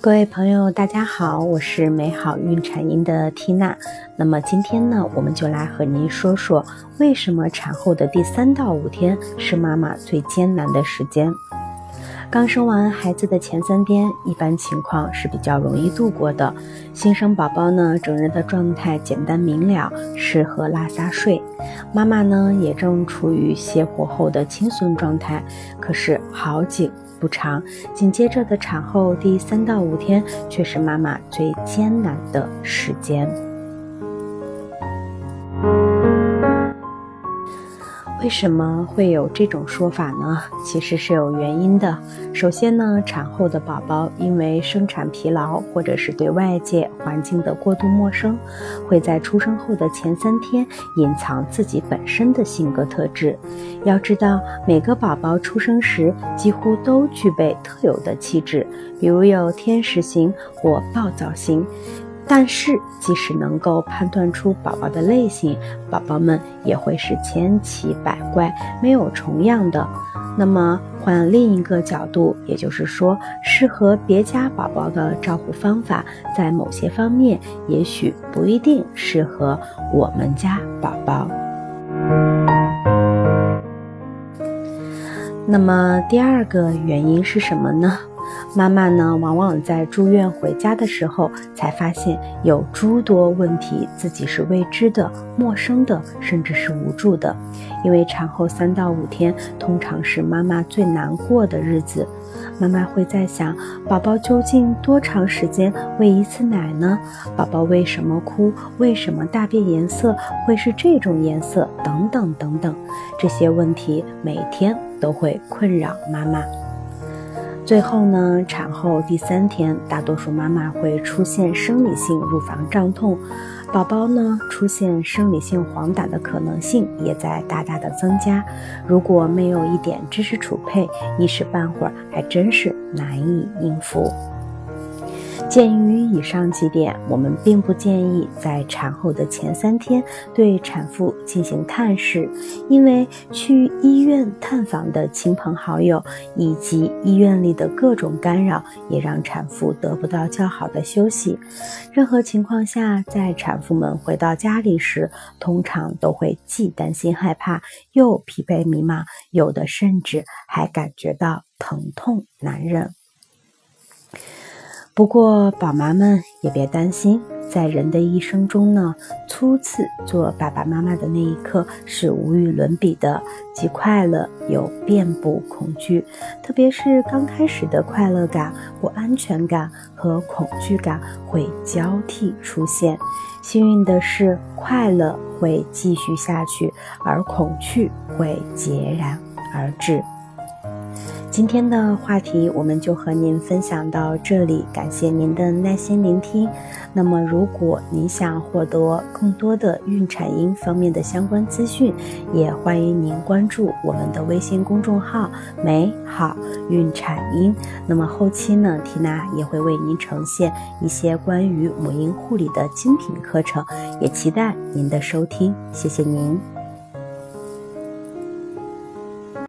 各位朋友，大家好，我是美好孕产音的缇娜。那么今天呢，我们就来和您说说，为什么产后的第三到五天是妈妈最艰难的时间。刚生完孩子的前三天，一般情况是比较容易度过的。新生宝宝呢，整日的状态简单明了，适合拉撒睡。妈妈呢，也正处于卸货后的轻松状态。可是好景不长，紧接着的产后第三到五天，却是妈妈最艰难的时间。为什么会有这种说法呢？其实是有原因的。首先呢，产后的宝宝因为生产疲劳，或者是对外界环境的过度陌生，会在出生后的前三天隐藏自己本身的性格特质。要知道，每个宝宝出生时几乎都具备特有的气质，比如有天使型或暴躁型。但是，即使能够判断出宝宝的类型，宝宝们也会是千奇百怪、没有重样的。那么，换另一个角度，也就是说，适合别家宝宝的照顾方法，在某些方面也许不一定适合我们家宝宝。那么，第二个原因是什么呢？妈妈呢，往往在住院回家的时候，才发现有诸多问题自己是未知的、陌生的，甚至是无助的。因为产后三到五天，通常是妈妈最难过的日子。妈妈会在想，宝宝究竟多长时间喂一次奶呢？宝宝为什么哭？为什么大便颜色会是这种颜色？等等等等，这些问题每天都会困扰妈妈。最后呢，产后第三天，大多数妈妈会出现生理性乳房胀痛，宝宝呢出现生理性黄疸的可能性也在大大的增加。如果没有一点知识储备，一时半会儿还真是难以应付。鉴于以上几点，我们并不建议在产后的前三天对产妇进行探视，因为去医院探访的亲朋好友以及医院里的各种干扰，也让产妇得不到较好的休息。任何情况下，在产妇们回到家里时，通常都会既担心害怕，又疲惫迷茫，有的甚至还感觉到疼痛难忍。不过，宝妈们也别担心，在人的一生中呢，初次做爸爸妈妈的那一刻是无与伦比的，既快乐又遍布恐惧。特别是刚开始的快乐感、不安全感和恐惧感会交替出现。幸运的是，快乐会继续下去，而恐惧会截然而至。今天的话题我们就和您分享到这里，感谢您的耐心聆听。那么，如果您想获得更多的孕产婴方面的相关资讯，也欢迎您关注我们的微信公众号“美好孕产婴”。那么后期呢，缇娜也会为您呈现一些关于母婴护理的精品课程，也期待您的收听。谢谢您。